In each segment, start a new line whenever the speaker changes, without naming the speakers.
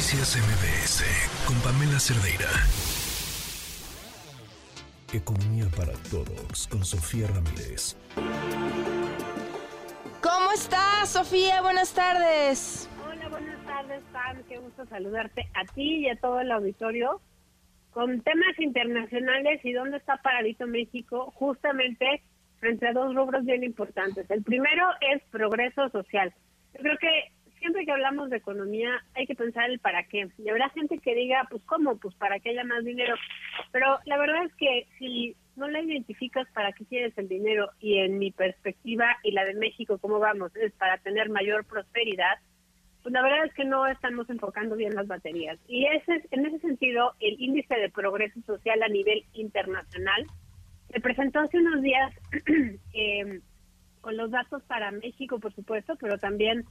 Noticias MBS con Pamela Cerdeira. Economía para todos con Sofía Ramírez.
¿Cómo estás, Sofía? Buenas tardes.
Hola, buenas tardes, Pam. Qué gusto saludarte a ti y a todo el auditorio con temas internacionales y dónde está paradito México, justamente frente a dos rubros bien importantes. El primero es progreso social. Yo creo que siempre que hablamos de economía hay que pensar el para qué. Y habrá gente que diga, pues cómo, pues para que haya más dinero. Pero la verdad es que si no la identificas para qué quieres el dinero y en mi perspectiva y la de México, cómo vamos, es para tener mayor prosperidad, pues la verdad es que no estamos enfocando bien las baterías. Y ese, en ese sentido, el índice de progreso social a nivel internacional se presentó hace unos días eh, con los datos para México, por supuesto, pero también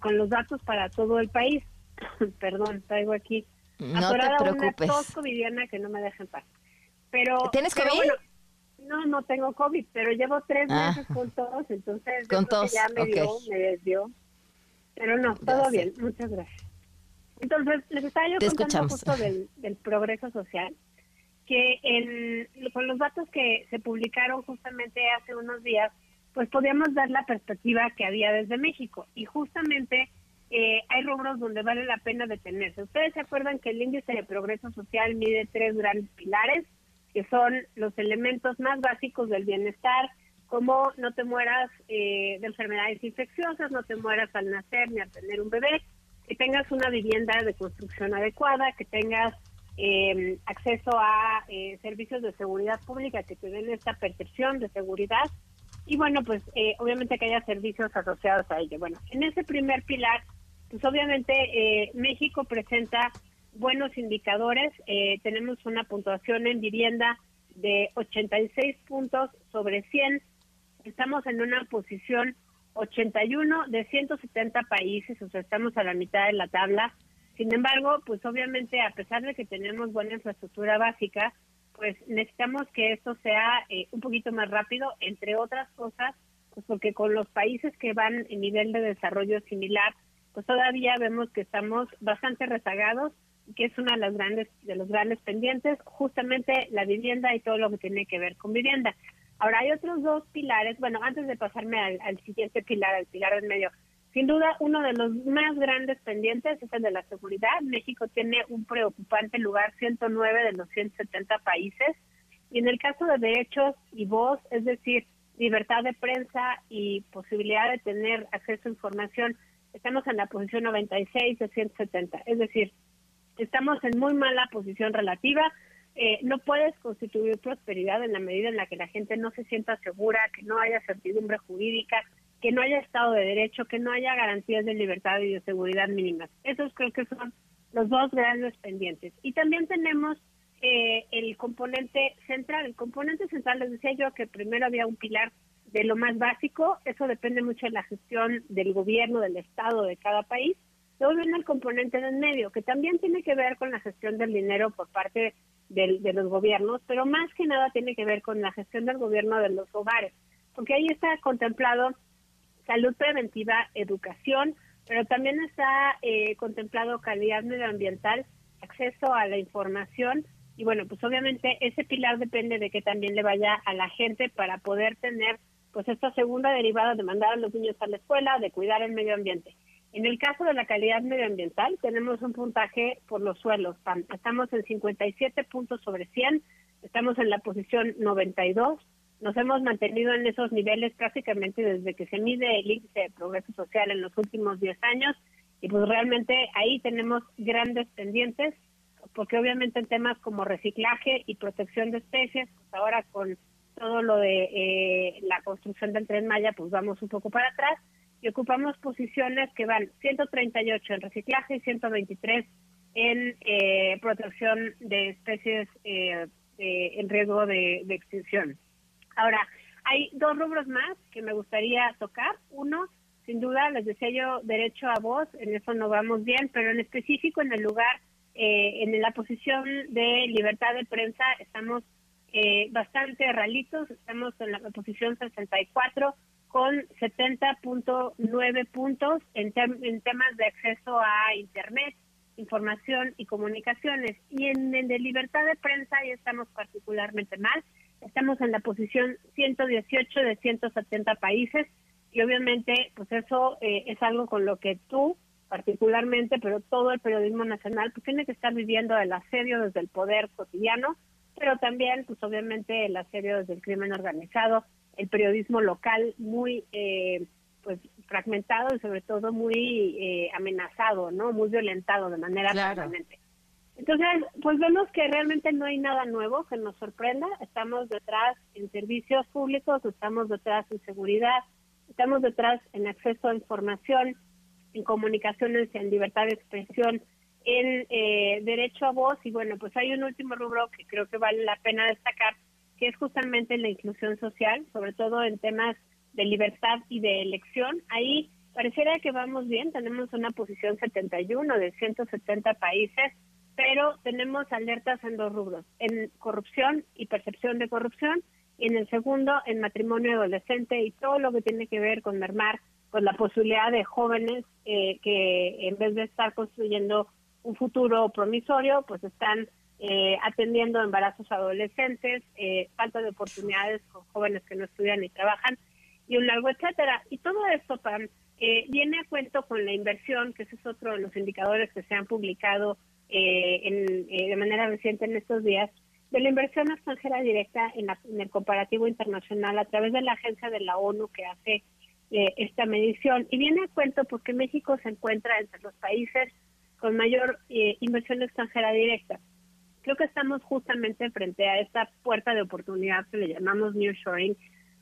con los datos para todo el país. Perdón, traigo aquí
no te preocupes.
una tos covidiana que no me deja en paz. Pero,
¿Tienes
pero
COVID?
no, no tengo COVID, pero llevo tres
Ah.
meses con tos, entonces
Con tos,
ya me dio, me desvió. Pero no, todo bien, muchas gracias. Entonces, les estaba yo
Te
contando
escuchamos.
justo del, del progreso social, que en, con los datos que se publicaron justamente hace unos días, pues podíamos dar la perspectiva que había desde México. Y justamente eh, hay rubros donde vale la pena detenerse. Ustedes se acuerdan que el índice de progreso social mide tres grandes pilares, que son los elementos más básicos del bienestar, como no te mueras eh, de enfermedades infecciosas, no te mueras al nacer ni al tener un bebé, que tengas una vivienda de construcción adecuada, que tengas eh, acceso a eh, servicios de seguridad pública que te den esta percepción de seguridad y bueno, pues eh, obviamente que haya servicios asociados a ello. Bueno, en ese primer pilar, pues obviamente eh, México presenta buenos indicadores. Eh, tenemos una puntuación en vivienda de 86 puntos sobre 100. Estamos en una posición 81 de 170 países, o sea, estamos a la mitad de la tabla. Sin embargo, pues obviamente a pesar de que tenemos buena infraestructura básica, pues necesitamos que esto sea eh, un poquito más rápido, entre otras cosas, pues porque con los países que van en nivel de desarrollo similar, pues todavía vemos que estamos bastante rezagados, que es una de las grandes de los grandes pendientes, justamente la vivienda y todo lo que tiene que ver con vivienda. Ahora hay otros dos pilares, bueno, antes de pasarme al, al siguiente pilar, al pilar del medio, sin duda, uno de los más grandes pendientes es el de la seguridad. México tiene un preocupante lugar 109 de los 170 países. Y en el caso de derechos y voz, es decir, libertad de prensa y posibilidad de tener acceso a información, estamos en la posición 96 de 170. Es decir, estamos en muy mala posición relativa. Eh, no puedes constituir prosperidad en la medida en la que la gente no se sienta segura, que no haya certidumbre jurídica, que no haya Estado de Derecho, que no haya garantías de libertad y de seguridad mínimas. Esos creo que son los dos grandes pendientes. Y también tenemos eh, el componente central. El componente central, les decía yo que primero había un pilar de lo más básico, eso depende mucho de la gestión del gobierno, del Estado, de cada país. Luego viene el componente del medio, que también tiene que ver con la gestión del dinero por parte del- de los gobiernos, pero más que nada tiene que ver con la gestión del gobierno de los hogares, porque ahí está contemplado salud preventiva, educación, pero también está eh, contemplado calidad medioambiental, acceso a la información y bueno, pues obviamente ese pilar depende de que también le vaya a la gente para poder tener pues esta segunda derivada de mandar a los niños a la escuela, de cuidar el medio ambiente. En el caso de la calidad medioambiental, tenemos un puntaje por los suelos. Estamos en 57 puntos sobre 100, estamos en la posición 92, nos hemos mantenido en esos niveles prácticamente desde que se mide el índice de progreso social en los últimos 10 años y pues realmente ahí tenemos grandes pendientes porque obviamente en temas como reciclaje y protección de especies, pues ahora con todo lo de eh, la construcción del tren Maya, pues vamos un poco para atrás y ocupamos posiciones que van 138 en reciclaje y 123 en eh, protección de especies eh, eh, en riesgo de, de extinción. Ahora, hay dos rubros más que me gustaría tocar. Uno, sin duda, les decía yo, derecho a voz, en eso no vamos bien, pero en específico en el lugar, eh, en la posición de libertad de prensa, estamos eh, bastante ralitos, estamos en la posición 64 con 70.9 puntos en, en temas de acceso a Internet. información y comunicaciones. Y en el de libertad de prensa ahí estamos particularmente mal. Estamos en la posición 118 de 170 países y obviamente pues eso eh, es algo con lo que tú particularmente, pero todo el periodismo nacional pues tiene que estar viviendo el asedio desde el poder cotidiano, pero también pues obviamente el asedio desde el crimen organizado, el periodismo local muy eh, pues fragmentado y sobre todo muy eh, amenazado, ¿no? Muy violentado de manera permanente. Entonces, pues vemos que realmente no hay nada nuevo que nos sorprenda. Estamos detrás en servicios públicos, estamos detrás en seguridad, estamos detrás en acceso a información, en comunicaciones, en libertad de expresión, en eh, derecho a voz. Y bueno, pues hay un último rubro que creo que vale la pena destacar, que es justamente la inclusión social, sobre todo en temas de libertad y de elección. Ahí pareciera que vamos bien, tenemos una posición 71 de 170 países, pero tenemos alertas en dos rubros, en corrupción y percepción de corrupción, y en el segundo, en matrimonio adolescente y todo lo que tiene que ver con mermar con la posibilidad de jóvenes eh, que en vez de estar construyendo un futuro promisorio, pues están eh, atendiendo embarazos adolescentes, eh, falta de oportunidades con jóvenes que no estudian ni trabajan y un largo etcétera. Y todo esto, Pam, eh, viene a cuento con la inversión, que ese es otro de los indicadores que se han publicado eh, en, eh, de manera reciente en estos días, de la inversión extranjera directa en, en, el comparativo internacional a través de la agencia de la ONU que hace esta medición. Y viene a cuento porque México se encuentra entre los países con mayor inversión extranjera directa. Creo que estamos justamente frente a esta puerta de oportunidad que le llamamos New Shoring,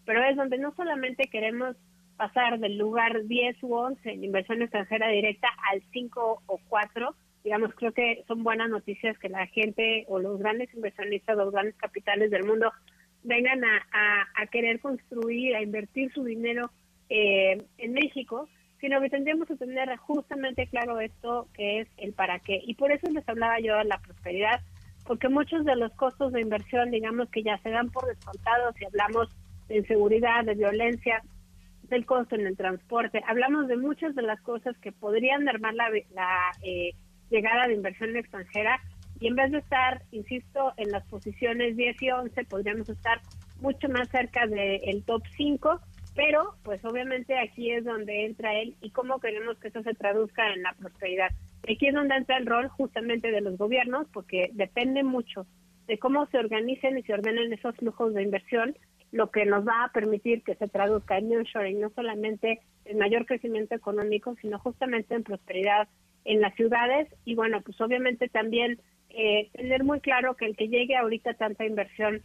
pero es donde no solamente queremos pasar del lugar 10 u 11 en inversión extranjera directa al 5 o 4, digamos, creo que son buenas noticias que la gente o los grandes inversionistas, los grandes capitales del mundo vengan a, a, querer construir, a invertir su dinero eh, en México, sino que tendríamos que tener justamente claro esto que es el para qué. Y por eso les hablaba yo de la prosperidad, porque muchos de los costos de inversión, digamos que ya se dan por descontados si hablamos de inseguridad, de violencia, del costo en el transporte. Hablamos de muchas de las cosas que podrían armar la, eh, llegada de inversión extranjera y en vez de estar, insisto, en las posiciones 10 y 11, podríamos estar mucho más cerca del top 5, pero pues obviamente aquí es donde entra él y cómo queremos que eso se traduzca en la prosperidad. Aquí es donde entra el rol justamente de los gobiernos, porque depende mucho de cómo se organicen y se ordenen esos flujos de inversión lo que nos va a permitir que se traduzca en nearshoring, no solamente en mayor crecimiento económico, sino justamente en prosperidad en las ciudades y bueno, pues obviamente también eh, tener muy claro que el que llegue ahorita tanta inversión,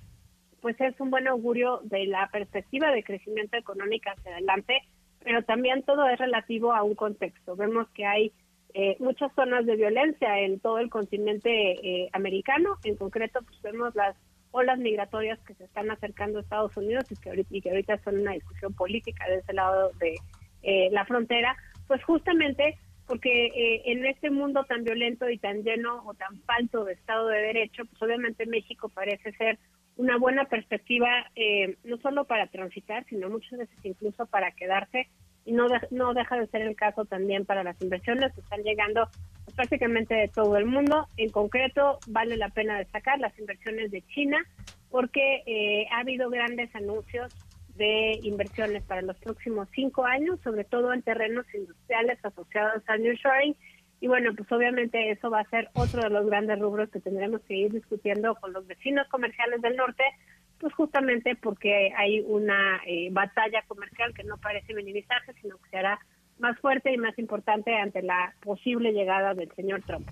pues es un buen augurio de la perspectiva de crecimiento económico hacia adelante, pero también todo es relativo a un contexto. Vemos que hay eh, muchas zonas de violencia en todo el continente eh, americano, en concreto pues vemos las olas migratorias que se están acercando a Estados Unidos y que ahorita, y que ahorita son una discusión política de ese lado de eh, la frontera, pues justamente porque eh, en este mundo tan violento y tan lleno o tan falto de Estado de Derecho, pues obviamente México parece ser una buena perspectiva eh, no solo para transitar, sino muchas veces incluso para quedarse y no, no deja de ser el caso también para las inversiones que están llegando prácticamente de todo el mundo. En concreto, vale la pena destacar las inversiones de China porque eh, ha habido grandes anuncios de inversiones para los próximos cinco años, sobre todo en terrenos industriales asociados al Shoring. Y bueno, pues obviamente eso va a ser otro de los grandes rubros que tendremos que ir discutiendo con los vecinos comerciales del norte, pues justamente porque hay una eh, batalla comercial que no parece minimizarse, sino que se hará más fuerte y más importante ante la posible llegada del señor Trump.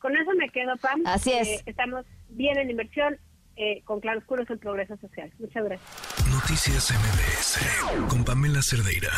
Con eso me quedo, Pam.
Así es.
Eh, estamos bien en inversión, eh, con claroscuros el progreso social. Muchas gracias.
Noticias MBS con Pamela Cerdeira.